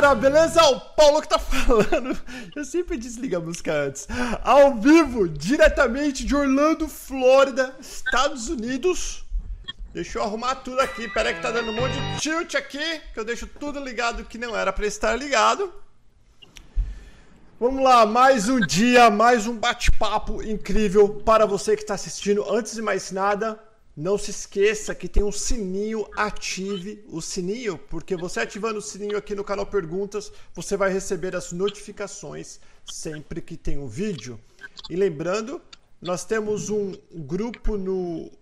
galera, beleza? O Paulo que tá falando. Eu sempre desligo a música antes. Ao vivo, diretamente de Orlando, Flórida, Estados Unidos. Deixa eu arrumar tudo aqui. Pera aí que tá dando um monte de tilt aqui, que eu deixo tudo ligado que não era para estar ligado. Vamos lá, mais um dia, mais um bate-papo incrível para você que está assistindo. Antes de mais nada, não se esqueça que tem um sininho, ative o sininho, porque você ativando o sininho aqui no canal Perguntas, você vai receber as notificações sempre que tem um vídeo. E lembrando, nós temos um grupo no,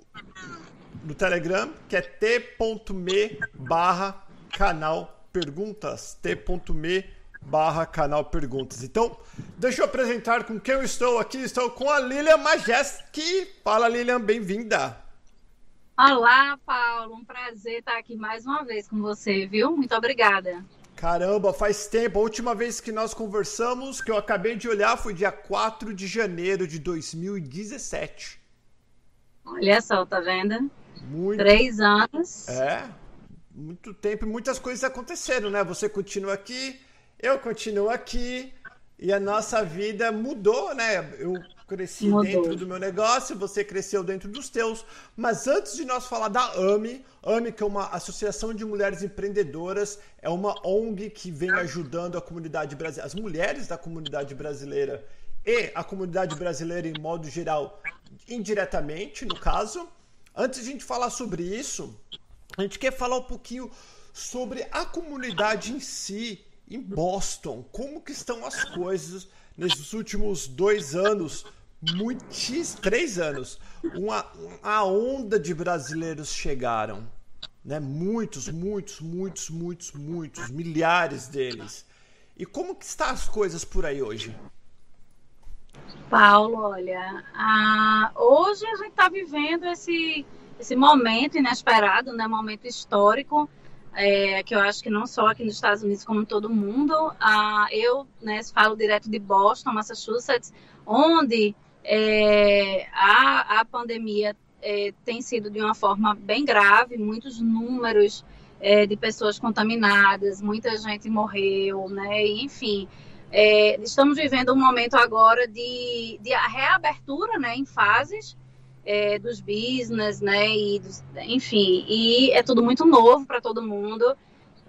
no Telegram que é t.me barra canal Perguntas, t.me barra canal Perguntas. Então, deixa eu apresentar com quem eu estou aqui. Estou com a Lilian Majeski. Fala, Lilian, bem-vinda. Olá, Paulo. Um prazer estar aqui mais uma vez com você, viu? Muito obrigada. Caramba, faz tempo. A última vez que nós conversamos, que eu acabei de olhar, foi dia 4 de janeiro de 2017. Olha só, tá vendo? Muito. Três anos. É, muito tempo e muitas coisas aconteceram, né? Você continua aqui, eu continuo aqui e a nossa vida mudou, né? Eu cresci Mudou. dentro do meu negócio, você cresceu dentro dos teus. Mas antes de nós falar da AMI, AMI, que é uma associação de mulheres empreendedoras, é uma ONG que vem ajudando a comunidade brasileira, as mulheres da comunidade brasileira e a comunidade brasileira em modo geral, indiretamente, no caso. Antes de a gente falar sobre isso, a gente quer falar um pouquinho sobre a comunidade em si, em Boston. Como que estão as coisas nesses últimos dois anos muitos três anos, uma, uma onda de brasileiros chegaram, né? Muitos, muitos, muitos, muitos, muitos, milhares deles. E como que está as coisas por aí hoje? Paulo, olha, a... hoje a gente está vivendo esse, esse momento inesperado, né? Momento histórico. É, que eu acho que não só aqui nos Estados Unidos, como todo mundo. Ah, eu né, falo direto de Boston, Massachusetts, onde é, a, a pandemia é, tem sido de uma forma bem grave, muitos números é, de pessoas contaminadas, muita gente morreu, né? Enfim, é, estamos vivendo um momento agora de, de reabertura, né? Em fases é, dos business, né? E dos, enfim, e é tudo muito novo para todo mundo.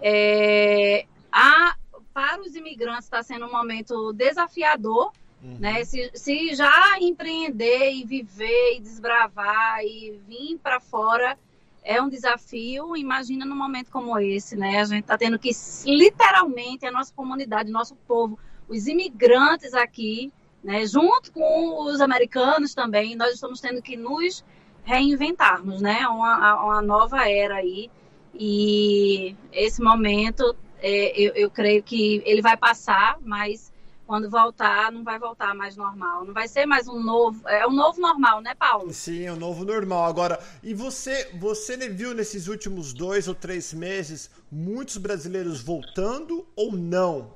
É, a, para os imigrantes está sendo um momento desafiador, Uhum. Né? Se, se já empreender e viver e desbravar e vir para fora é um desafio, imagina num momento como esse, né? A gente está tendo que, literalmente, a nossa comunidade, nosso povo, os imigrantes aqui, né, junto com os americanos também, nós estamos tendo que nos reinventarmos, né? Uma, uma nova era aí. E esse momento, é, eu, eu creio que ele vai passar, mas quando voltar, não vai voltar mais normal. Não vai ser mais um novo. É um novo normal, né, Paulo? Sim, é um novo normal. Agora, e você, você viu nesses últimos dois ou três meses muitos brasileiros voltando ou não?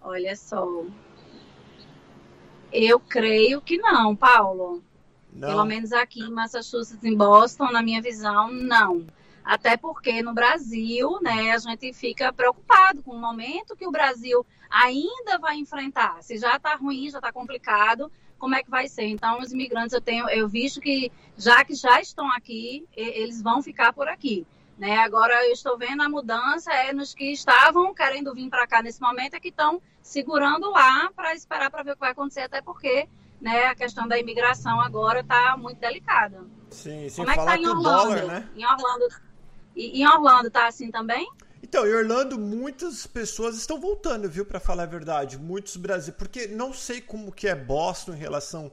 Olha só. Eu creio que não, Paulo. Não. Pelo menos aqui em Massachusetts, em Boston, na minha visão, não. Até porque no Brasil, né, a gente fica preocupado com o momento que o Brasil ainda vai enfrentar. Se já está ruim, já está complicado, como é que vai ser? Então, os imigrantes, eu tenho, eu visto que já que já estão aqui, eles vão ficar por aqui. Né? Agora eu estou vendo a mudança é nos que estavam querendo vir para cá nesse momento é que estão segurando lá para esperar para ver o que vai acontecer, até porque né, a questão da imigração agora está muito delicada. Sim, sem Como é que tá em Orlando? Dólar, né? Em Orlando e em Orlando tá assim também? Então, em Orlando, muitas pessoas estão voltando, viu, para falar a verdade. Muitos brasileiros. Porque não sei como que é Boston em relação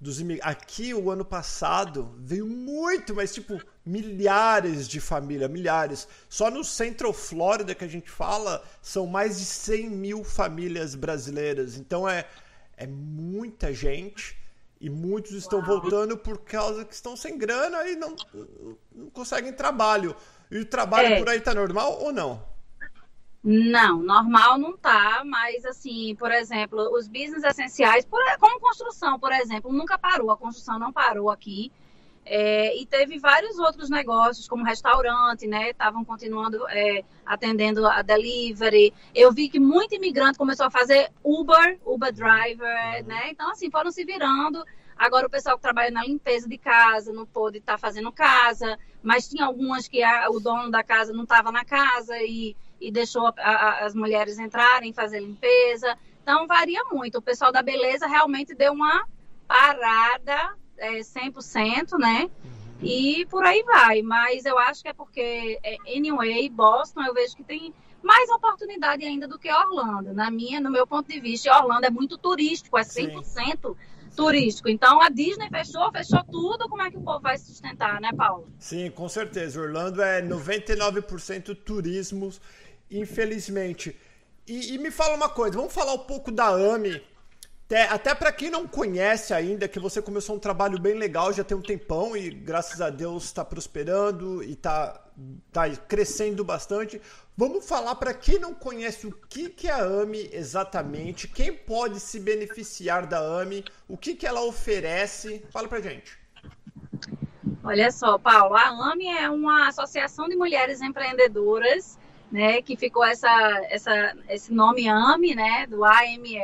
dos imigrantes. Aqui, o ano passado, veio muito, mas tipo, milhares de famílias, milhares. Só no Central Florida que a gente fala, são mais de 100 mil famílias brasileiras. Então, é, é muita gente. E muitos estão voltando por causa que estão sem grana e não, não conseguem trabalho. E o trabalho é. por aí tá normal ou não? Não, normal não tá, mas assim, por exemplo, os business essenciais, como construção, por exemplo, nunca parou, a construção não parou aqui. É, e teve vários outros negócios, como restaurante, né? Estavam continuando é, atendendo a delivery. Eu vi que muito imigrante começou a fazer Uber, Uber driver, né? Então, assim, foram se virando. Agora, o pessoal que trabalha na limpeza de casa não pôde estar tá fazendo casa, mas tinha algumas que a, o dono da casa não estava na casa e, e deixou a, a, as mulheres entrarem, fazer limpeza. Então, varia muito. O pessoal da beleza realmente deu uma parada é, 100%, né? Uhum. E por aí vai. Mas eu acho que é porque, é, anyway, Boston eu vejo que tem mais oportunidade ainda do que Orlando. Na minha, no meu ponto de vista, Orlando é muito turístico, é 100% Sim. turístico. Então a Disney fechou, fechou tudo. Como é que o povo vai sustentar, né, Paulo? Sim, com certeza. Orlando é 99% turismo, infelizmente. E, e, me fala uma coisa, vamos falar um pouco da AMI, até, até para quem não conhece ainda, que você começou um trabalho bem legal, já tem um tempão e graças a Deus está prosperando e está tá crescendo bastante. Vamos falar para quem não conhece o que, que é a AMI exatamente, quem pode se beneficiar da AMI, o que, que ela oferece. Fala para gente. Olha só, Paulo, a AMI é uma associação de mulheres empreendedoras, né, que ficou essa, essa, esse nome AMI, né, do AME,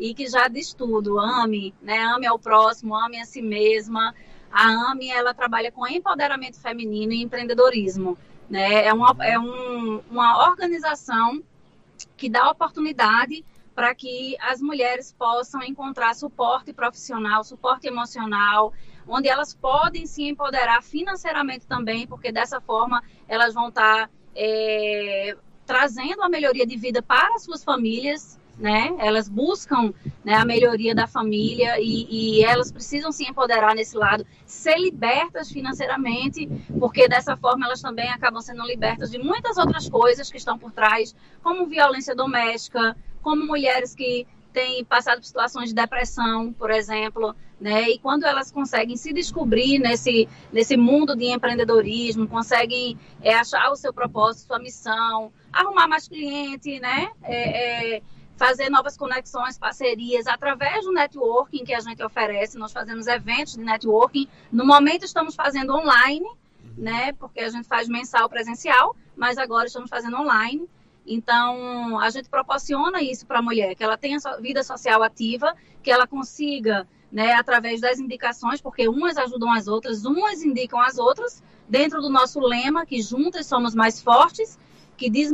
e que já diz tudo, ame, né? Ame ao próximo, ame a si mesma. A AME, ela trabalha com empoderamento feminino e empreendedorismo, né? É uma, é um, uma organização que dá oportunidade para que as mulheres possam encontrar suporte profissional, suporte emocional, onde elas podem se empoderar financeiramente também, porque dessa forma elas vão estar tá, é, trazendo a melhoria de vida para as suas famílias, né? Elas buscam né, a melhoria da família e, e, elas precisam se empoderar nesse lado, ser libertas financeiramente, porque dessa forma elas também acabam sendo libertas de muitas outras coisas que estão por trás, como violência doméstica, como mulheres que têm passado por situações de depressão, por exemplo, né? E quando elas conseguem se descobrir nesse, nesse mundo de empreendedorismo, conseguem é, achar o seu propósito, sua missão, arrumar mais cliente, né? É, é, fazer novas conexões, parcerias, através do networking que a gente oferece. Nós fazemos eventos de networking. No momento estamos fazendo online, uhum. né? Porque a gente faz mensal presencial, mas agora estamos fazendo online. Então, a gente proporciona isso para a mulher, que ela tenha vida social ativa, que ela consiga, né, através das indicações, porque umas ajudam as outras, umas indicam as outras, dentro do nosso lema, que juntas somos mais fortes, que de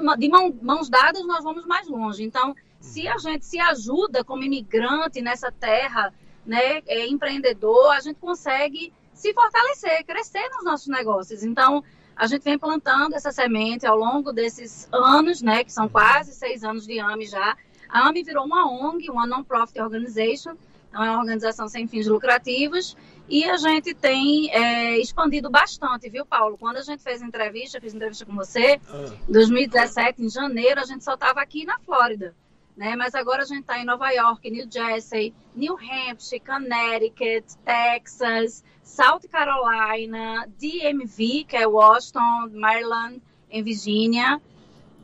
mãos dadas nós vamos mais longe. Então, se a gente se ajuda como imigrante nessa terra, né, é, empreendedor, a gente consegue se fortalecer, crescer nos nossos negócios. Então, a gente vem plantando essa semente ao longo desses anos, né, que são quase seis anos de AMI já. A AMI virou uma ONG, uma Non-Profit Organization, então é uma organização sem fins lucrativos, e a gente tem é, expandido bastante, viu, Paulo? Quando a gente fez entrevista, fiz entrevista com você, em 2017, em janeiro, a gente só estava aqui na Flórida né? Mas agora a gente está em Nova York, New Jersey, New Hampshire, Connecticut, Texas, South Carolina, DMV, que é Washington, Maryland, em Virgínia.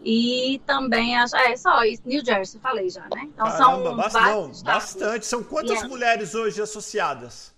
E também, é só isso, New Jersey, falei já, né? Então Caramba, são bastante, bastante. São quantas yeah. mulheres hoje associadas?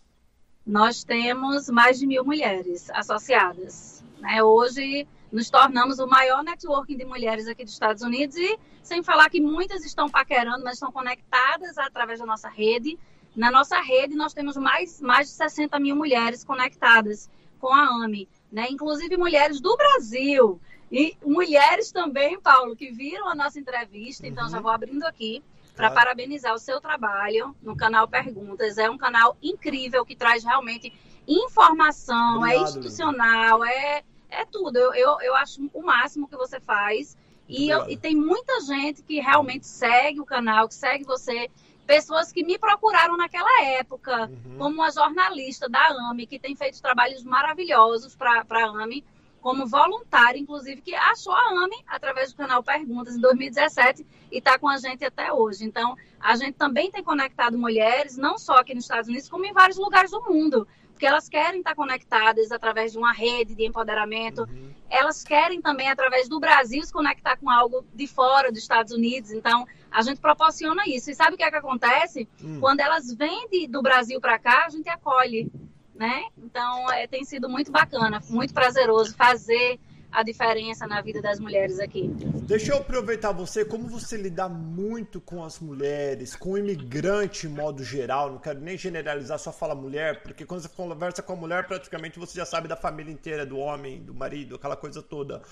Nós temos mais de mil mulheres associadas. Né? Hoje nos tornamos o maior networking de mulheres aqui dos Estados Unidos e sem falar que muitas estão paquerando, mas estão conectadas através da nossa rede. Na nossa rede nós temos mais, mais de 60 mil mulheres conectadas com a AMI, né? inclusive mulheres do Brasil e mulheres também, Paulo, que viram a nossa entrevista. Então uhum. já vou abrindo aqui para claro. parabenizar o seu trabalho no canal Perguntas. É um canal incrível que traz realmente informação, é Obrigado, é institucional, é é tudo. Eu, eu, eu acho o máximo que você faz. E, eu, e tem muita gente que realmente segue o canal, que segue você. Pessoas que me procuraram naquela época, uhum. como uma jornalista da AME, que tem feito trabalhos maravilhosos para a AME, como voluntária, inclusive, que achou a AME através do canal Perguntas em 2017 e está com a gente até hoje. Então, a gente também tem conectado mulheres, não só aqui nos Estados Unidos, como em vários lugares do mundo porque elas querem estar conectadas através de uma rede de empoderamento. Uhum. Elas querem também, através do Brasil, se conectar com algo de fora dos Estados Unidos. Então, a gente proporciona isso. E sabe o que é que acontece? Uhum. Quando elas vêm de, do Brasil para cá, a gente acolhe. né? Então, é, tem sido muito bacana, muito prazeroso fazer a diferença na vida das mulheres aqui. Deixa eu aproveitar você, como você lida muito com as mulheres, com o imigrante em modo geral, não quero nem generalizar, só fala mulher, porque quando você conversa com a mulher, praticamente você já sabe da família inteira, do homem, do marido, aquela coisa toda.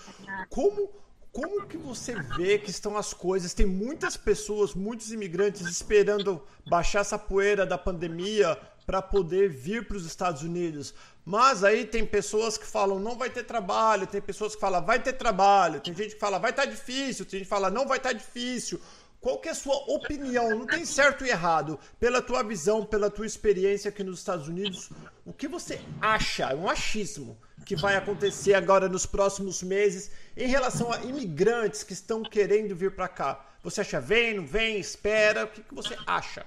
Como como que você vê que estão as coisas? Tem muitas pessoas, muitos imigrantes esperando baixar essa poeira da pandemia para poder vir para os Estados Unidos. Mas aí tem pessoas que falam não vai ter trabalho, tem pessoas que falam vai ter trabalho, tem gente que fala vai estar tá difícil, tem gente que fala não vai estar tá difícil. Qual que é a sua opinião? Não tem certo e errado. Pela tua visão, pela tua experiência aqui nos Estados Unidos, o que você acha, é um achismo, que vai acontecer agora nos próximos meses em relação a imigrantes que estão querendo vir para cá? Você acha vem, não vem, espera? O que, que você acha?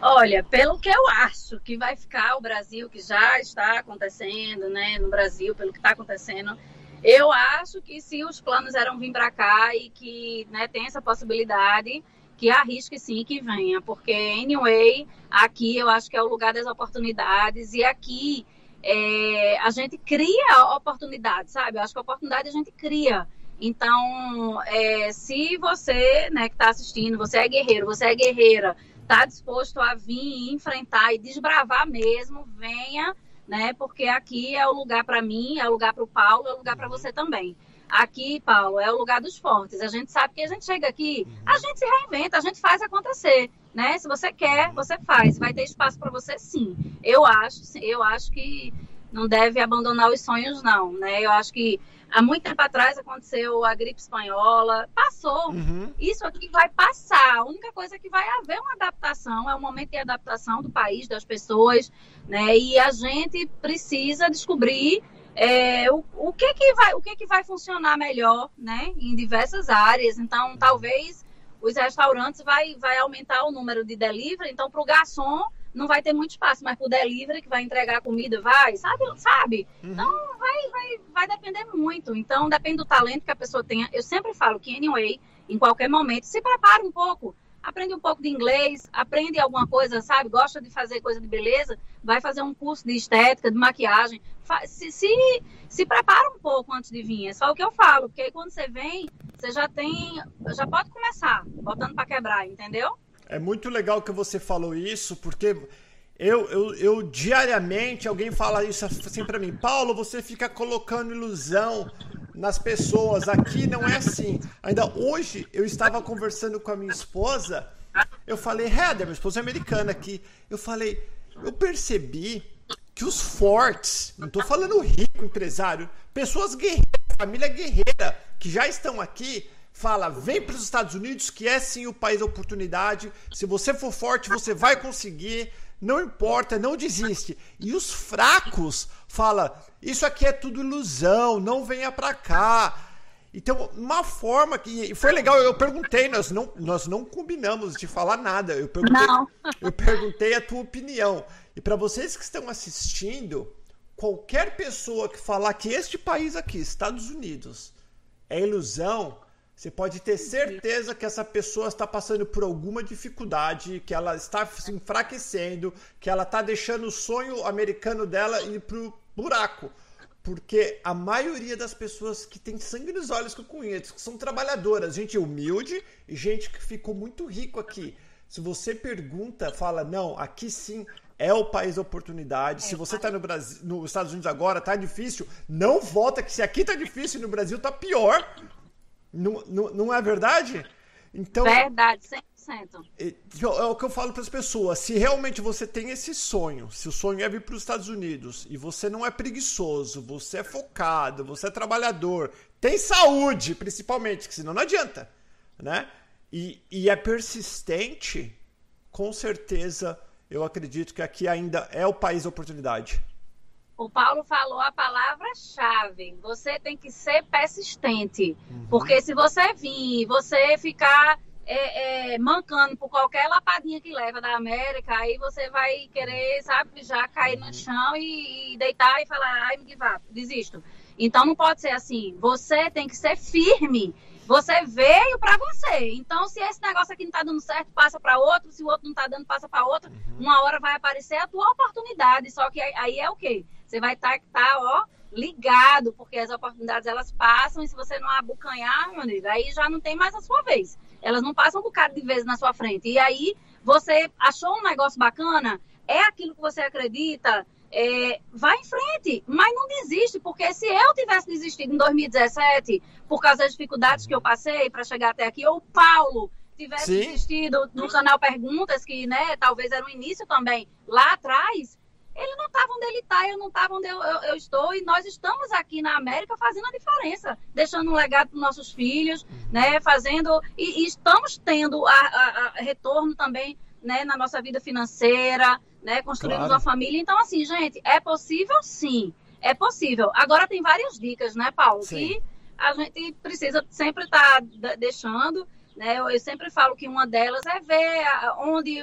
Olha, pelo que eu acho que vai ficar o Brasil, que já está acontecendo, né, no Brasil, pelo que está acontecendo, eu acho que se os planos eram vir para cá e que né, tem essa possibilidade, que arrisque sim que venha, porque anyway, aqui eu acho que é o lugar das oportunidades e aqui é, a gente cria oportunidades, sabe? Eu acho que a oportunidade a gente cria. Então, é, se você, né, que está assistindo, você é guerreiro, você é guerreira, está disposto a vir enfrentar e desbravar mesmo, venha, né? Porque aqui é o lugar para mim, é o lugar para o Paulo, é o lugar para você também. Aqui, Paulo, é o lugar dos fortes. A gente sabe que a gente chega aqui, a gente se reinventa, a gente faz acontecer, né? Se você quer, você faz. Vai ter espaço para você, sim. Eu acho, eu acho que não deve abandonar os sonhos, não, né? Eu acho que há muito tempo atrás aconteceu a gripe espanhola, passou. Uhum. Isso aqui vai passar. A única coisa que vai haver uma adaptação, é um momento de adaptação do país, das pessoas, né? E a gente precisa descobrir é, o, o, que que vai, o que que vai funcionar melhor, né? Em diversas áreas. Então, talvez os restaurantes vai, vai aumentar o número de delivery. Então, para o garçom não vai ter muito espaço, mas pro delivery que vai entregar comida, vai, sabe? sabe? Uhum. Então vai, vai, vai depender muito. Então depende do talento que a pessoa tenha. Eu sempre falo que anyway, em qualquer momento, se prepare um pouco. Aprende um pouco de inglês, aprende alguma coisa, sabe? Gosta de fazer coisa de beleza, vai fazer um curso de estética, de maquiagem. Se, se, se prepara um pouco antes de vir. É só o que eu falo, porque aí quando você vem, você já tem. Já pode começar, botando para quebrar, entendeu? É muito legal que você falou isso, porque eu, eu, eu diariamente alguém fala isso assim para mim, Paulo, você fica colocando ilusão nas pessoas. Aqui não é assim. Ainda hoje eu estava conversando com a minha esposa. Eu falei, Heather, minha esposa é americana aqui. Eu falei, eu percebi que os fortes, não estou falando rico, empresário, pessoas guerreiras, família guerreira, que já estão aqui, fala: vem para os Estados Unidos, que é sim o país da oportunidade. Se você for forte, você vai conseguir. Não importa, não desiste. E os fracos fala: isso aqui é tudo ilusão, não venha para cá. Então, uma forma que foi legal, eu perguntei, nós não, nós não combinamos de falar nada. Eu perguntei, não. eu perguntei a tua opinião. E para vocês que estão assistindo, qualquer pessoa que falar que este país aqui, Estados Unidos, é ilusão, você pode ter certeza que essa pessoa está passando por alguma dificuldade, que ela está se enfraquecendo, que ela está deixando o sonho americano dela ir pro buraco. Porque a maioria das pessoas que tem sangue nos olhos que eu conheço, que são trabalhadoras, gente humilde e gente que ficou muito rico aqui. Se você pergunta, fala, não, aqui sim é o país da oportunidade. É, se você está no Brasil, nos Estados Unidos agora, tá difícil, não volta, que se aqui tá difícil no Brasil tá pior. Não, não, não é verdade? Então, verdade, 100%. É, o que eu falo para as pessoas. Se realmente você tem esse sonho, se o sonho é vir para os Estados Unidos e você não é preguiçoso, você é focado, você é trabalhador, tem saúde, principalmente, que senão não adianta, né? E, e é persistente, com certeza, eu acredito que aqui ainda é o país da oportunidade o Paulo falou a palavra-chave. Você tem que ser persistente. Uhum. Porque se você vir, você ficar é, é, mancando por qualquer lapadinha que leva da América, aí você vai querer, sabe, já cair no uhum. chão e, e deitar e falar, ai, me give up, desisto. Então não pode ser assim. Você tem que ser firme Você veio para você. Então, se esse negócio aqui não está dando certo, passa para outro. Se o outro não está dando, passa para outro. Uhum. Uma hora vai aparecer a tua oportunidade. Só que aí é o quê? Você vai estar, tá, tá, ó, ligado, porque as oportunidades elas passam e se você não abocanhar, meu amigo, aí já não tem mais a sua vez. Elas não passam um bocado de vezes na sua frente. E aí, você achou um negócio bacana, é aquilo que você acredita, é, vai em frente, mas não desiste, porque se eu tivesse desistido em 2017 por causa das dificuldades que eu passei para chegar até aqui, ou o Paulo tivesse Sim. desistido no canal Perguntas, que né, talvez era o início também lá atrás, eu não estava onde eu, eu, eu, estou, e nós estamos aqui na América fazendo a diferença, deixando um legado para nossos filhos, né, fazendo, e, e estamos tendo a, a, a retorno também né, na nossa vida financeira, né? Construímos claro. uma família. Então, assim, gente, é possível sim. É possível. Agora tem várias dicas, né, Paulo? Sim. Que a gente precisa sempre estar tá deixando. Né? Eu, eu, sempre falo que uma delas é ver onde,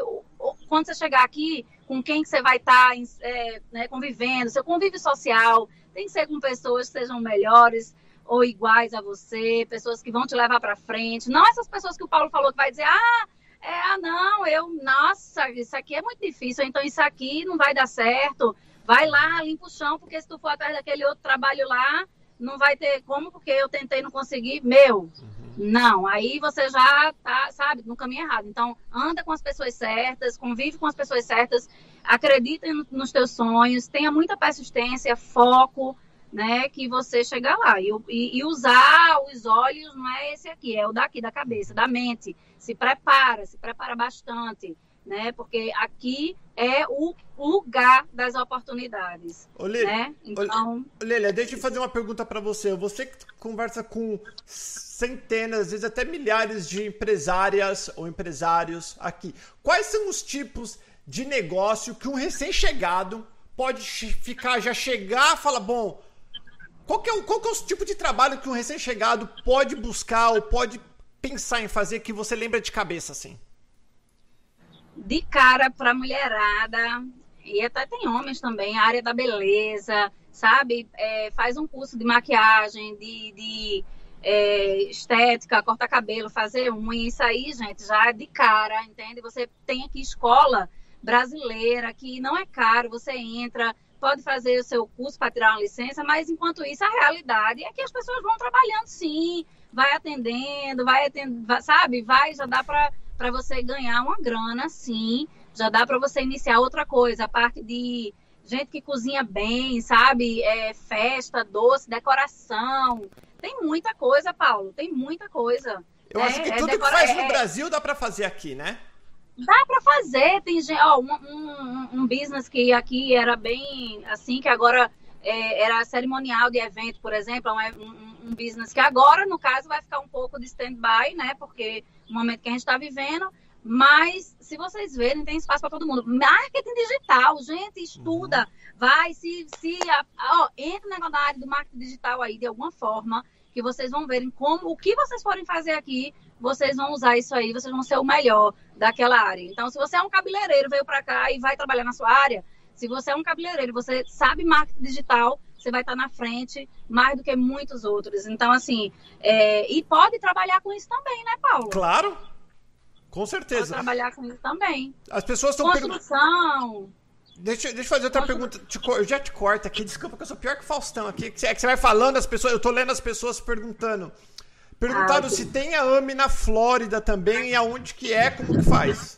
quando você chegar aqui, com quem que você vai estar tá, é, né, convivendo, seu convívio social tem que ser com pessoas que sejam melhores ou iguais a você, pessoas que vão te levar para frente. Não essas pessoas que o Paulo falou que vai dizer, ah, é, ah, não, eu, nossa, isso aqui é muito difícil, então isso aqui não vai dar certo. Vai lá, limpa o chão, porque se tu for atrás daquele outro trabalho lá, não vai ter como, porque eu tentei não conseguir. Meu. Não. Aí você já tá, sabe, no caminho errado. Então, anda com as pessoas certas, convive com as pessoas certas, acredita nos teus sonhos, tenha muita persistência, foco, né, que você chega lá. E, e, usar os olhos não é esse aqui, é o daqui, da cabeça, da mente. Se prepara, se prepara bastante, né, porque aqui é o lugar das oportunidades. Olê, né? então... Lélia, deixa eu fazer uma pergunta para você. Você que conversa com centenas, às vezes até milhares de empresárias ou empresários aqui. Quais são os tipos de negócio que um recém-chegado pode ficar, já chegar, fala, bom, qual que, é o, qual que é o tipo de trabalho que um recém-chegado pode buscar ou pode pensar em fazer que você lembra de cabeça, assim? De cara para mulherada, e até tem homens também, a área da beleza, sabe? É, faz um curso de maquiagem, de, de é, estética, cortar cabelo, fazer unha, isso aí, gente, já é de cara, entende? Você tem aqui escola brasileira, que não é caro, você entra, pode fazer o seu curso para tirar uma licença, mas enquanto isso, a realidade é que as pessoas vão trabalhando sim, vai atendendo, vai atendendo, sabe? Vai, já dá para você ganhar uma grana, sim, já dá para você iniciar outra coisa, a parte de gente que cozinha bem, sabe? É, festa, doce, decoração. Tem muita coisa, Paulo, tem muita coisa. Eu é, acho que é tudo decora... que faz no é, Brasil dá para fazer aqui, né? Dá para fazer, tem ó, um, um, um, business que aqui era bem assim, que agora é, era cerimonial de evento, por exemplo, é um, um, business que agora, no caso, vai ficar um pouco de stand-by, né? Porque o momento que a gente está vivendo, mas se vocês verem, tem espaço para todo mundo. Marketing digital, gente, estuda, uhum. vai, se, se ó, entra na área do marketing digital aí de alguma forma, que vocês vão verem como o que vocês podem fazer aqui vocês vão usar isso aí, vocês vão ser o melhor daquela área. Então, se você é um cabeleireiro, veio para cá e vai trabalhar na sua área, se você é um cabeleireiro, você sabe marketing digital, você vai estar na frente mais do que muitos outros. Então, assim, é... e pode trabalhar com isso também, né, Paulo? Claro, com certeza. Pode trabalhar com isso também. As pessoas estão Construção. Deixa, deixa eu fazer outra pergunta. Eu já te corto aqui. Desculpa que eu sou pior que o Faustão aqui. É que você vai falando, as pessoas. Eu tô lendo as pessoas perguntando. Perguntaram ah, se tem a AMI na Flórida também e aonde que é, como que faz.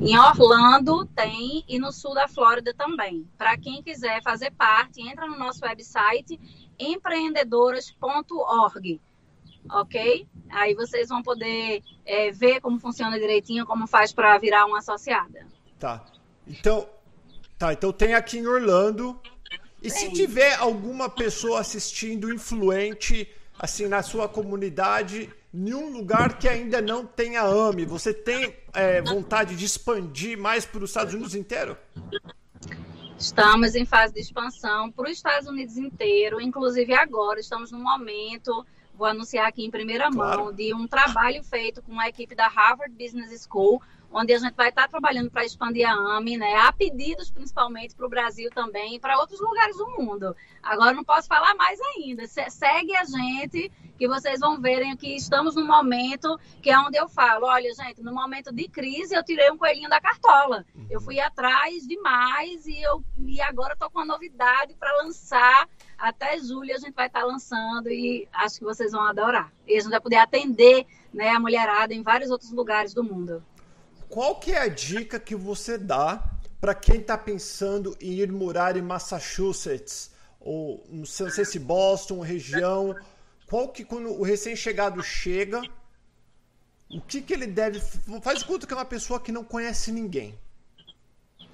Em Orlando tem e no sul da Flórida também. Para quem quiser fazer parte, entra no nosso website empreendedoras.org, ok? Aí vocês vão poder é, ver como funciona direitinho, como faz para virar uma associada. Tá. Então, tá. Então tem aqui em Orlando. E se tiver alguma pessoa assistindo influente assim, na sua comunidade, em um lugar que ainda não tem a AME? Você tem é, vontade de expandir mais para os Estados Unidos inteiro? Estamos em fase de expansão para os Estados Unidos inteiro, inclusive agora estamos no momento, vou anunciar aqui em primeira claro. mão, de um trabalho feito com a equipe da Harvard Business School, onde a gente vai estar trabalhando para expandir a AME, né? Há pedidos principalmente para o Brasil também e para outros lugares do mundo. Agora não posso falar mais ainda. Segue a gente que vocês vão verem que estamos num momento que é onde eu falo, olha, gente, no momento de crise eu tirei um coelhinho da cartola. Eu fui atrás demais e eu e agora estou com uma novidade para lançar. Até julho a gente vai estar lançando e acho que vocês vão adorar. E a gente vai poder atender né, a mulherada em vários outros lugares do mundo. Qual que é a dica que você dá para quem está pensando em ir morar em Massachusetts ou não sei se Boston, região qual que quando o recém-chegado chega, o que que ele deve faz conta que é uma pessoa que não conhece ninguém.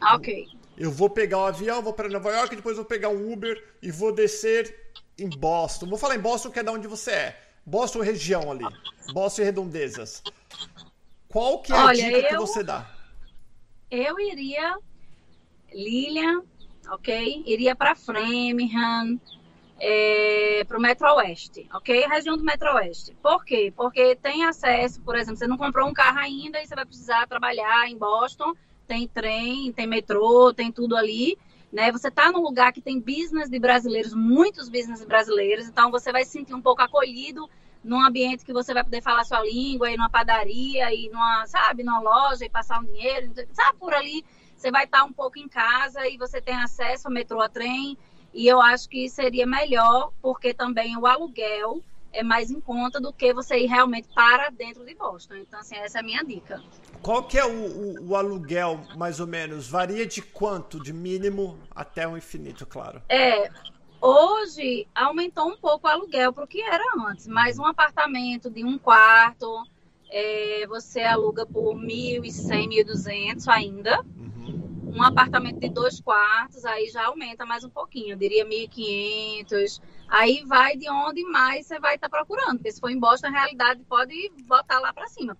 Ok. Eu vou pegar um avião, vou para Nova York, depois vou pegar um Uber e vou descer em Boston. Vou falar em Boston, que é da onde você é. Boston região ali. Boston e redondezas. Qual que é Olha, a dica eu, que você dá? Eu iria Lilian, ok? Iria para Framingham, é, para o Metro-Oeste, ok? Região do Metro-Oeste. Por quê? Porque tem acesso, por exemplo, você não comprou um carro ainda e você vai precisar trabalhar em Boston, tem trem, tem metrô, tem tudo ali, né? Você está num lugar que tem business de brasileiros, muitos business brasileiros, então você vai se sentir um pouco acolhido num ambiente que você vai poder falar sua língua, ir numa padaria, ir numa, sabe, numa loja e passar um dinheiro, sabe, por ali você vai estar um pouco em casa e você tem acesso ao metrô, a trem, e eu acho que seria melhor, porque também o aluguel é mais em conta do que você ir realmente para dentro de Boston. Então, assim, essa é a minha dica. Qual que é o, o, o aluguel, mais ou menos? Varia de quanto? De mínimo até o infinito, claro. É, hoje aumentou um pouco o aluguel para o que era antes, mas um apartamento de um quarto, é, você aluga por 1.100, 1.200 ainda. Um apartamento de dois quartos, aí já aumenta mais um pouquinho, eu diria 1.500. Aí vai de onde mais você vai estar tá procurando, porque se for em Boston, a realidade pode botar lá para cima.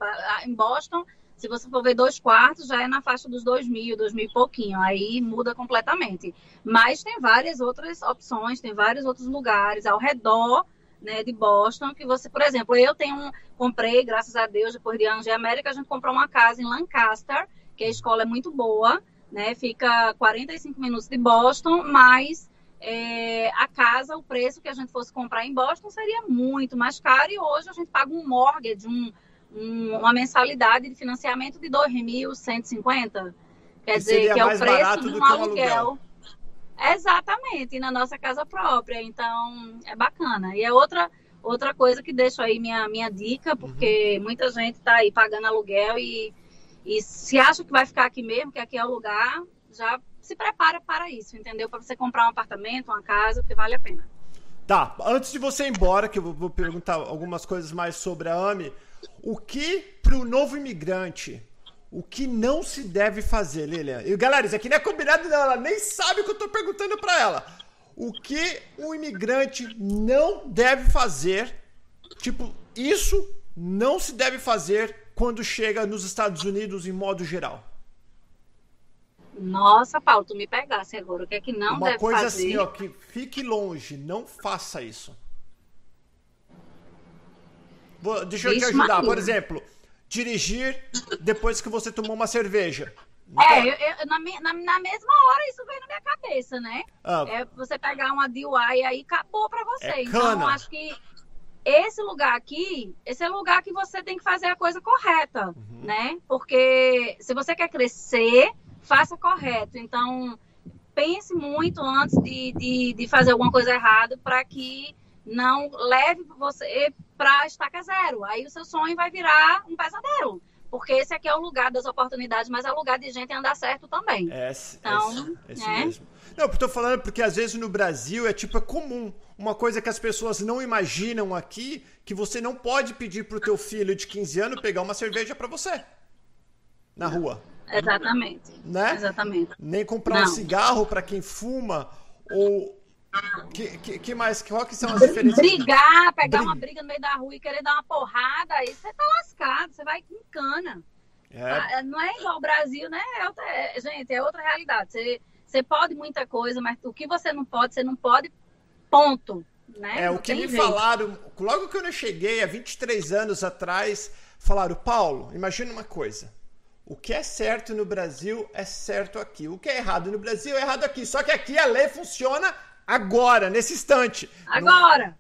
Em Boston, se você for ver dois quartos, já é na faixa dos dois mil, dois mil e pouquinho. Aí muda completamente. Mas tem várias outras opções, tem vários outros lugares ao redor né, de Boston, que você, por exemplo, eu tenho um, comprei, graças a Deus, depois de anos de América, a gente comprou uma casa em Lancaster, que a escola é muito boa, né? Fica 45 minutos de Boston, mas é, a casa, o preço que a gente fosse comprar em Boston seria muito mais caro e hoje a gente paga um mortgage, um, um, uma mensalidade de financiamento de 2.150. Quer dizer, que é o preço de um aluguel. aluguel. Exatamente, na nossa casa própria. Então, é bacana. E é outra outra coisa que deixo aí minha, minha dica, porque uhum. muita gente está aí pagando aluguel e e se acha que vai ficar aqui mesmo, que aqui é o lugar, já se prepara para isso, entendeu? Para você comprar um apartamento, uma casa, porque vale a pena. Tá, antes de você ir embora, que eu vou perguntar algumas coisas mais sobre a AMI, o que para o novo imigrante, o que não se deve fazer, Lilian? E galera, isso aqui não é combinado, não, ela nem sabe o que eu estou perguntando para ela. O que um imigrante não deve fazer, tipo, isso não se deve fazer quando chega nos Estados Unidos em modo geral? Nossa, Paulo, tu me pegasse agora. O que é que não Uma deve coisa fazer? assim, ó, que fique longe, não faça isso. Deixa eu te ajudar. Por exemplo, dirigir depois que você tomou uma cerveja. É, eu, eu, na, na, na, mesma hora isso veio na minha cabeça, né? Ah, é você pegar uma DUI e aí acabou pra você. É então, acho que esse lugar aqui, esse é o lugar que você tem que fazer a coisa correta, uhum. né? Porque se você quer crescer, faça correto. Então, pense muito antes de, de, de fazer alguma coisa errada para que não leve você para estaca zero. Aí o seu sonho vai virar um pesadelo. Porque esse aqui é o lugar das oportunidades, mas é o lugar de gente andar certo também. É, então, é, é, é mesmo. Não, eu tô falando porque às vezes no Brasil é tipo é comum. Uma coisa que as pessoas não imaginam aqui, que você não pode pedir pro teu filho de 15 anos pegar uma cerveja para você. Na rua. Exatamente. Né? Exatamente. Nem comprar não. um cigarro para quem fuma ou que, que, que, mais? Qual que são as diferenças? Brigar, pegar Brig... uma briga no meio da rua e querer dar uma porrada, aí você tá lascado, você vai com cana. É. Ah, não é igual ao Brasil, né? É outra, é, gente, é outra realidade. Você, você pode muita coisa, mas o que você não pode, você não pode, ponto. Né? É, não o que me jeito. falaram, logo que eu cheguei, há 23 anos atrás, falaram, Paulo, imagina uma coisa. O que é certo no Brasil é certo aqui. O que é errado no Brasil é errado aqui. Só que aqui a lei funciona agora, nesse instante. Agora.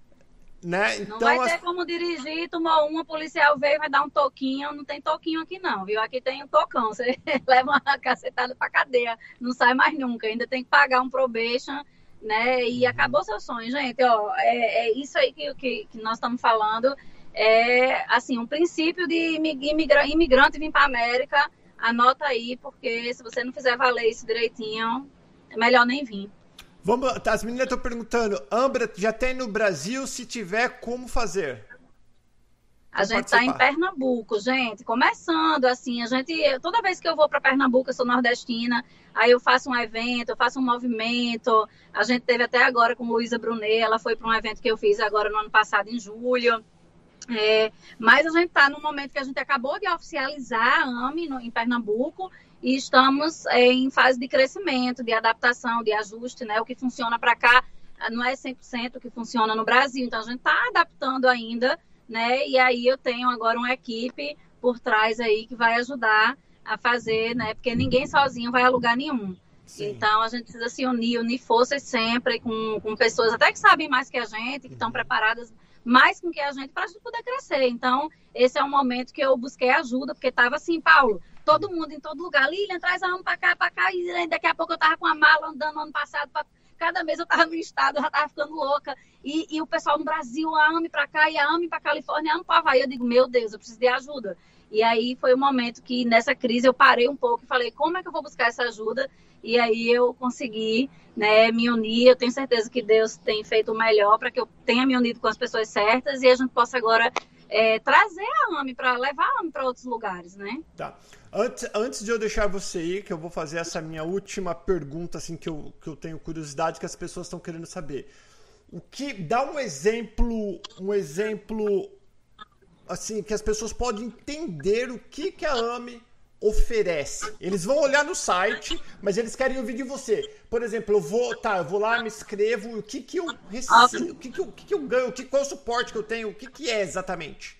Né? Então, não vai ter como dirigir, tomou uma, policial veio, vai dar um toquinho. Não tem toquinho aqui, não, viu? Aqui tem um tocão. Você leva uma cacetada pra cadeia, não sai mais nunca. Ainda tem que pagar um probation, né? E acabou seu sonho, gente. Ó, é, é isso aí que, que, que nós estamos falando é assim um princípio de imigra imigrante vir para a América. Anota aí, porque se você não fizer valer isso direitinho, é melhor nem vir. Vamos, as meninas estão perguntando, Ambra, já tem no Brasil? Se tiver, como fazer? A gente está em Pernambuco, gente. Começando, assim, a gente. Toda vez que eu vou para Pernambuco, eu sou nordestina, aí eu faço um evento, eu faço um movimento. A gente teve até agora com Luísa Brunet, ela foi para um evento que eu fiz agora no ano passado, em julho. É, mas a gente está no momento que a gente acabou de oficializar a AME no, em Pernambuco e estamos é, em fase de crescimento, de adaptação, de ajuste, né? O que funciona para cá não é 100% o que funciona no Brasil, então a gente está adaptando ainda, né? E aí eu tenho agora uma equipe por trás aí que vai ajudar a fazer, né? Porque ninguém sozinho vai a lugar nenhum. Sim. Então a gente precisa se unir, unir forças sempre com, com pessoas até que sabem mais que a gente, que estão uhum. preparadas mais com que a gente para a gente poder crescer. Então, esse é um momento que eu busquei ajuda, porque estava assim, Paulo, todo mundo em todo lugar, Lilian, traz a alma para cá, para cá, e daqui a pouco eu estava com a mala andando ano passado, pra... cada mês eu estava no estado, eu já estava ficando louca, e, e, o pessoal no Brasil, a AME para cá, e a AME para Califórnia, a AME para Havaí, eu digo, meu Deus, eu preciso de ajuda. E aí foi o um momento que nessa crise eu parei um pouco e falei, como é que eu vou buscar essa ajuda? E aí eu consegui né, me unir. Eu tenho certeza que Deus tem feito o melhor para que eu tenha me unido com as pessoas certas e a gente possa agora é, trazer a AME para levar a AME para outros lugares, né? Tá. Antes, antes de eu deixar você ir, que eu vou fazer essa minha última pergunta, assim, que eu, que eu tenho curiosidade, que as pessoas estão querendo saber. O que dá um exemplo, um exemplo assim, que as pessoas podem entender o que, que a AME oferece. Eles vão olhar no site, mas eles querem ouvir de você. Por exemplo, eu vou, tá, eu vou lá, me inscrevo, o que que eu recebo, o que que eu, o que que eu ganho, o que, qual é o suporte que eu tenho, o que que é exatamente?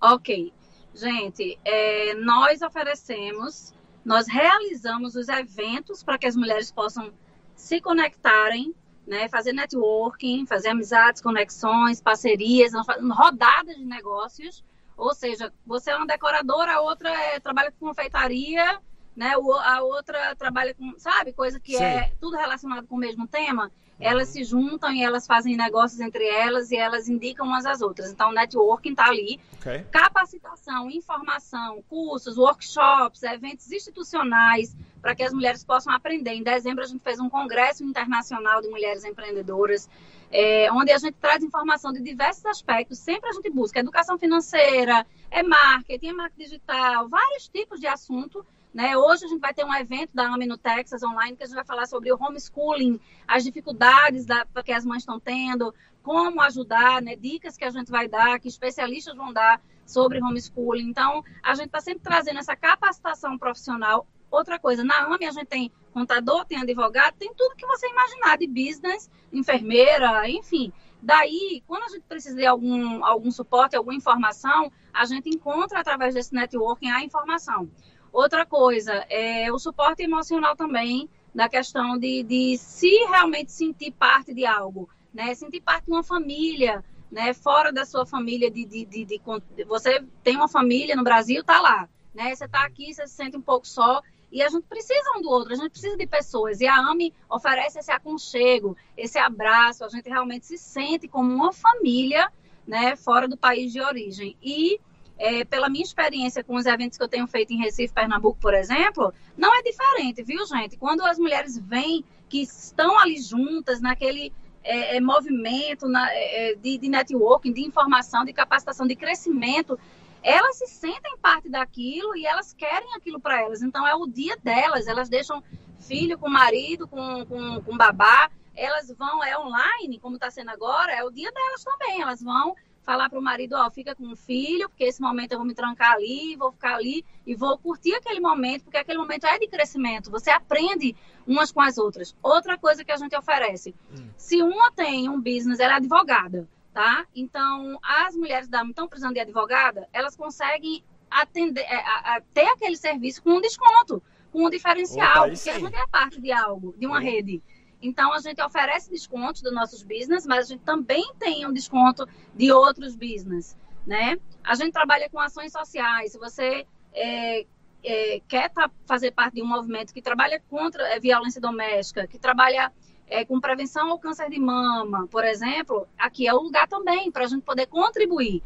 Ok. Gente, é, nós oferecemos, nós realizamos os eventos para que as mulheres possam se conectarem, né, fazer networking, fazer amizades, conexões, parcerias, rodadas de negócios. Ou seja, você é uma decoradora, a outra é, trabalha com confeitaria, né? A outra trabalha com, sabe, coisa que é Sim. é tudo relacionado com o mesmo tema elas se juntam e elas fazem negócios entre elas e elas indicam umas às outras. Então, o networking está ali. Okay. Capacitação, informação, cursos, workshops, eventos institucionais para que as mulheres possam aprender. Em dezembro, a gente fez um congresso internacional de mulheres empreendedoras, é, onde a gente traz informação de diversos aspectos. Sempre a gente busca educação financeira, é marketing, é marketing digital, vários tipos de assunto né? Hoje a gente vai ter um evento da AME no Texas online que a gente vai falar sobre o homeschooling, as dificuldades da, que as mães estão tendo, como ajudar, né? dicas que a gente vai dar, que especialistas vão dar sobre homeschooling. Então, a gente está sempre trazendo essa capacitação profissional. Outra coisa, na AME a gente tem contador, tem advogado, tem tudo que você imaginar de business, enfermeira, enfim. Daí, quando a gente precisa de algum, algum suporte, alguma informação, a gente encontra através desse networking a informação. Outra coisa, é o suporte emocional também, da questão de, de se realmente sentir parte de algo, né? Sentir parte de uma família, né? Fora da sua família, de, de, de, de você tem uma família no Brasil, tá lá, né? Você tá aqui, você se sente um pouco só, e a gente precisa um do outro, a gente precisa de pessoas. E a AMI oferece esse aconchego, esse abraço, a gente realmente se sente como uma família, né, fora do país de origem. E é, pela minha experiência com os eventos que eu tenho feito em Recife, Pernambuco, por exemplo, não é diferente, viu, gente? Quando as mulheres vêm que estão ali juntas naquele é, é, movimento na, é, é, de, de networking, de informação, de capacitação, de crescimento, elas se sentem parte daquilo e elas querem aquilo para elas. Então é o dia delas, elas deixam filho com marido, com, com, com babá, elas vão, é online, como está sendo agora, é o dia delas também. Elas vão falar para o marido, ó, fica com o filho, porque esse momento eu vou me trancar ali, vou ficar ali e vou curtir aquele momento, porque aquele momento é de crescimento. Você aprende umas com as outras. Outra coisa que a gente oferece, hum. se uma tem um business, ela é advogada, tá? Então, as mulheres da estão precisando de advogada, elas conseguem atender, é, a, a ter aquele serviço com um desconto, com um diferencial, Opa, porque a gente é parte de algo, de uma rede. Então, a gente oferece descontos dos nossos business, mas a gente também tem um desconto de outros business, né? A gente trabalha com ações sociais. Se você é, é, quer tá, fazer parte de um movimento que trabalha contra a é, violência doméstica, que trabalha é, com prevenção ao câncer de mama, por exemplo, aqui é o lugar também para a gente poder contribuir.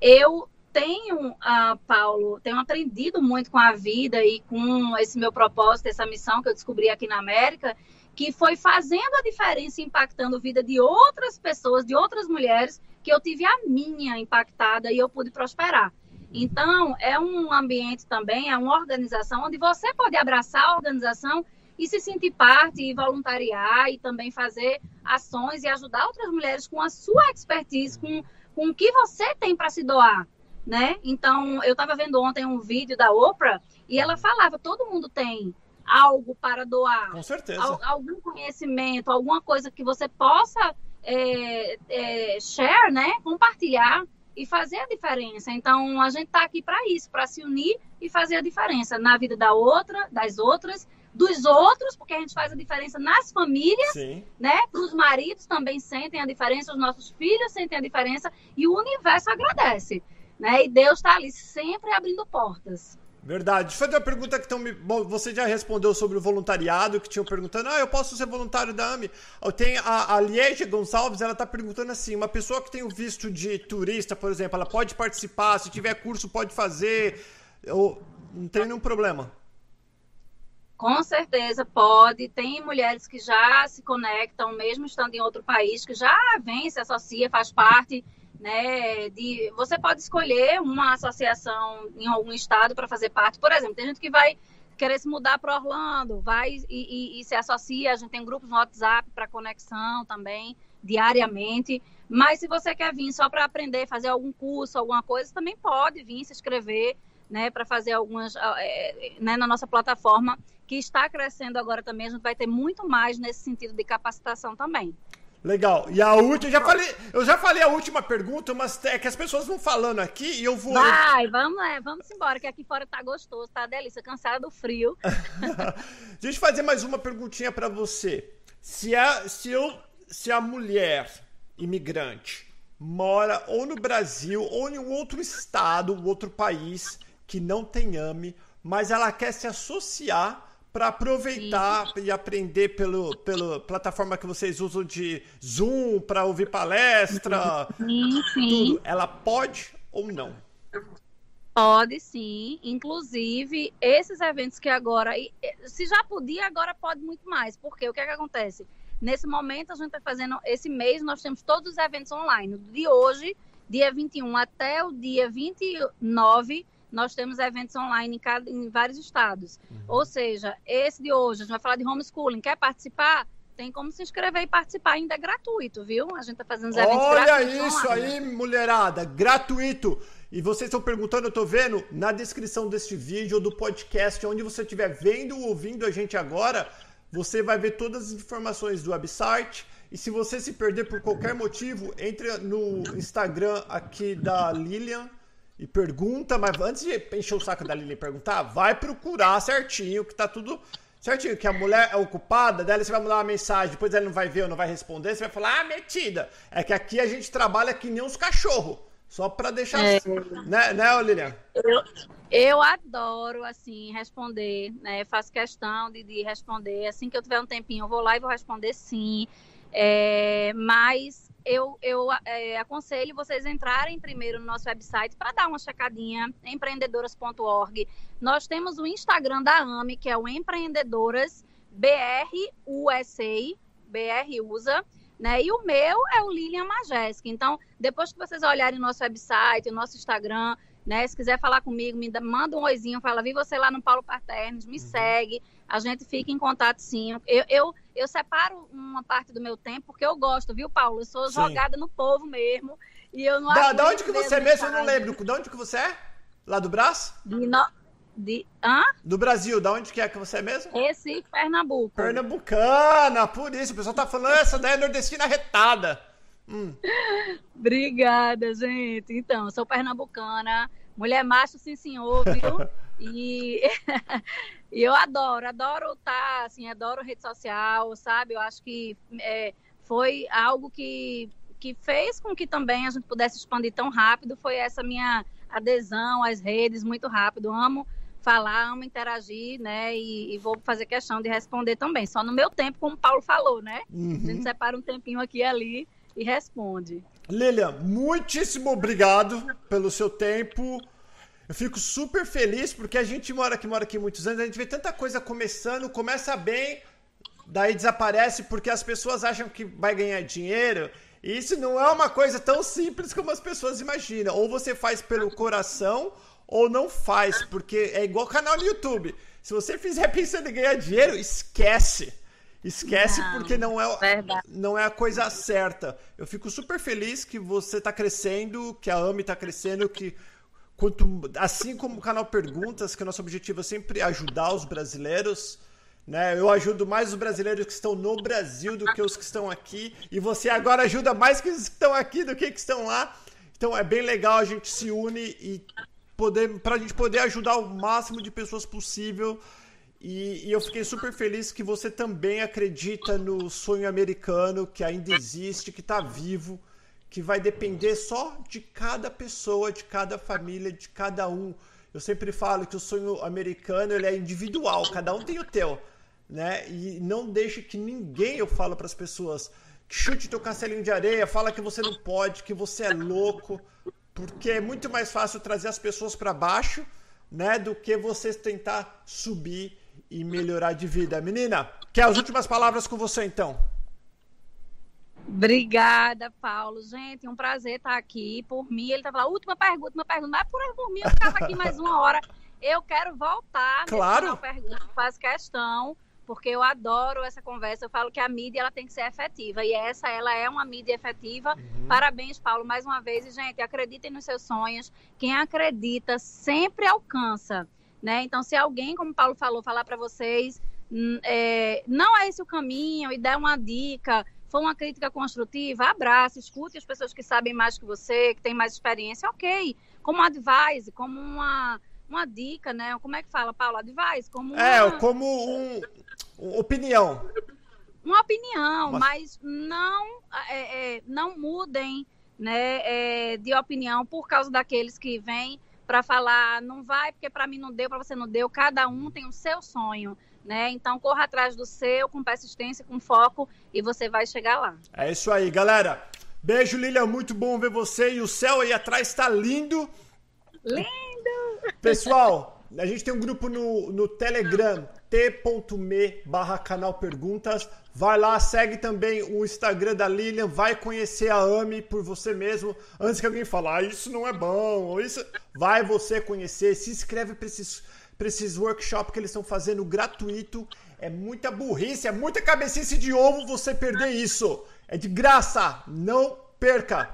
Eu tenho, uh, Paulo, tenho aprendido muito com a vida e com esse meu propósito, essa missão que eu descobri aqui na América, que foi fazendo a diferença, impactando a vida de outras pessoas, de outras mulheres, que eu tive a minha impactada e eu pude prosperar. Então, é um ambiente também, é uma organização onde você pode abraçar a organização e se sentir parte e voluntariar e também fazer ações e ajudar outras mulheres com a sua expertise, com, com o que você tem para se doar, né? Então, eu estava vendo ontem um vídeo da Oprah e ela falava, todo mundo tem algo para doar. Com certeza. algum conhecimento, alguma coisa que você possa é, é, share, né? Compartilhar e fazer a diferença. Então, a gente está aqui para isso, para se unir e fazer a diferença na vida da outra, das outras, dos outros, porque a gente faz a diferença nas famílias, Sim. né? Os maridos também sentem a diferença, os nossos filhos sentem a diferença e o universo agradece, né? E Deus está ali sempre abrindo portas. Verdade. Deixa eu fazer uma pergunta que estão me. Bom, você já respondeu sobre o voluntariado, que tinham perguntando, ah, eu posso ser voluntário da AMI. Tenho a, a Liege Gonçalves, ela está perguntando assim: uma pessoa que tem o visto de turista, por exemplo, ela pode participar, se tiver curso, pode fazer. Eu, não tem nenhum problema. Com certeza pode. Tem mulheres que já se conectam, mesmo estando em outro país, que já vem, se associa, faz parte né? De, você pode escolher uma associação em algum estado para fazer parte. Por exemplo, tem gente que vai querer se mudar para Orlando, vai e, e, e, se associa. A gente tem grupos no WhatsApp para conexão também, diariamente. Mas se você quer vir só para aprender, fazer algum curso, alguma coisa, também pode vir se inscrever, né? Para fazer algumas, é, né, na nossa plataforma que está crescendo agora também. A gente vai ter muito mais nesse sentido de capacitação também. Legal. E a última, eu já falei, eu já falei a última pergunta, mas é que as pessoas vão falando aqui e eu vou. Vai, vamos lá, vamos embora, que aqui fora tá gostoso, tá delícia, cansada do frio. Deixa eu fazer mais uma perguntinha para você. Se a, se, eu, se a mulher imigrante mora ou no Brasil ou em um outro estado, um outro país que não tem AME, mas ela quer se associar para aproveitar sim. e aprender pelo, pela plataforma que vocês usam de Zoom para ouvir palestra, sim, sim. tudo. Ela pode ou não? Pode sim, inclusive esses eventos que agora, se já podia, agora pode muito mais, porque o que é que acontece? Nesse momento a gente está fazendo, esse mês nós temos todos os eventos online, de hoje, dia 21 até o dia 29, nós temos eventos online em, cada, em vários estados. Uhum. Ou seja, esse de hoje, a gente vai falar de homeschooling. Quer participar? Tem como se inscrever e participar, ainda é gratuito, viu? A gente está fazendo os eventos Olha gratuitos. Olha isso online. aí, mulherada, gratuito. E vocês estão perguntando, eu estou vendo na descrição deste vídeo ou do podcast, onde você estiver vendo ou ouvindo a gente agora, você vai ver todas as informações do website. E se você se perder por qualquer motivo, entre no Instagram aqui da Lilian, e pergunta, mas antes de encher o saco da Lili e perguntar, vai procurar certinho, que tá tudo certinho. Que a mulher é ocupada, dela você vai mandar uma mensagem, depois ela não vai ver ou não vai responder, você vai falar, ah, metida. É que aqui a gente trabalha que nem uns cachorros. Só para deixar. É. Né, né Lilian? Eu, eu adoro, assim, responder, né? Faço questão de, de responder. Assim que eu tiver um tempinho, eu vou lá e vou responder sim. É, mas eu, eu é, aconselho vocês entrarem primeiro no nosso website para dar uma checadinha, empreendedoras.org. Nós temos o Instagram da AME, que é o Empreendedoras BR USA, BR USA, né? E o meu é o Lilian Majeski. Então, depois que vocês olharem o nosso website, o nosso Instagram, né? Se quiser falar comigo, me manda um oizinho, fala, vi você lá no Paulo Paternos, me uhum. segue, a gente fica em contato sim. Eu, eu eu separo uma parte do meu tempo porque eu gosto, viu, Paulo? Eu sou Sim. jogada no povo mesmo. E eu não Da, da onde que você é mesmo? Eu não lembro. Da onde que você é? Lá do Brás? De no... De... Hã? Do Brasil, da onde que é que você é mesmo? Recife, Pernambuco. Pernambucana, por isso. O pessoal tá falando, essa daí é nordestina retada. Hum. Obrigada, gente. Então, sou pernambucana, mulher macho, sim, senhor, viu? E, e eu adoro, adoro estar, tá, assim, adoro rede social, sabe? Eu acho que é, foi algo que, que fez com que também a gente pudesse expandir tão rápido, foi essa minha adesão às redes muito rápido. Amo falar, amo interagir, né? E, e, vou fazer questão de responder também. Só no meu tempo, como o Paulo falou, né? Uhum. A gente separa um tempinho aqui e ali e responde. Lilian, muitíssimo obrigado pelo seu tempo. Eu fico super feliz porque a gente mora aqui, mora aqui muitos anos, a gente vê tanta coisa começando, começa bem, daí desaparece porque as pessoas acham que vai ganhar dinheiro. E isso não é uma coisa tão simples como as pessoas imaginam. Ou você faz pelo coração ou não faz, porque é igual canal no YouTube. Se você fizer pensando em ganhar dinheiro, esquece. Esquece não, porque não é, não é a coisa certa. Eu fico super feliz que você está crescendo, que a AMI está crescendo, que quanto, assim como o canal Perguntas, que o nosso objetivo é sempre ajudar os brasileiros. Né? Eu ajudo mais os brasileiros que estão no Brasil do que os que estão aqui. E você agora ajuda mais que os que estão aqui do que que estão lá. Então é bem legal a gente se une e poder para a gente poder ajudar o máximo de pessoas possível. E, e, eu fiquei super feliz que você também acredita no sonho americano que ainda existe, que está vivo, que vai depender só de cada pessoa, de cada família, de cada um. Eu sempre falo que o sonho americano ele é individual, cada um tem o teu, né? E não deixe que ninguém, eu falo para as pessoas, chute teu castelinho de areia, fala que você não pode, que você é louco porque é muito mais fácil trazer as pessoas para baixo, né, do que você tentar subir e melhorar de vida. Menina, quer as últimas palavras com você então? Obrigada, Paulo. Gente, é um prazer estar aqui. Por mim, ele tá falando, última pergunta, última pergunta, mas por, por mim eu ficava aqui mais uma hora. Eu quero voltar. Claro. Pergunta, faz questão porque eu adoro essa conversa. Eu falo que a mídia ela tem que ser efetiva e essa ela é uma mídia efetiva. Uhum. Parabéns, Paulo, mais uma vez. E, gente, acreditem nos seus sonhos. Quem acredita sempre alcança, né? Então, se alguém, como o Paulo falou, falar para vocês, hum, é, não é esse o caminho e der uma dica, for uma crítica construtiva, abraça, escute as pessoas que sabem mais que você, que têm mais experiência, ok. Como advice, como uma uma dica, né? Como é que fala, Paulo? Advice? Como é, uma... É, como um, opinião. Uma opinião, mas, mas não, é, é, não mudem né, é, de opinião por causa daqueles que vêm para falar, não vai porque para mim não deu, para você não deu. Cada um tem o seu sonho. Né? Então corra atrás do seu com persistência, com foco e você vai chegar lá. É isso aí, galera. Beijo, Lilian, muito bom ver você e o céu aí atrás está lindo. Lindo. Pessoal, a gente tem um grupo no, no Telegram, t.me barra canal perguntas. Vai lá, segue também o Instagram da Lilian, vai conhecer a AMI por você mesmo. Antes que alguém fale, ah, isso não é bom, ou isso. Vai você conhecer, se inscreve para esses, pra esses workshops que eles estão fazendo gratuito. É muita burrice, é muita cabecice de ovo você perder isso. É de graça, não perca.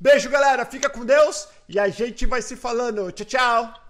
Beijo, galera, fica com Deus e a gente vai se falando. Tchau, tchau.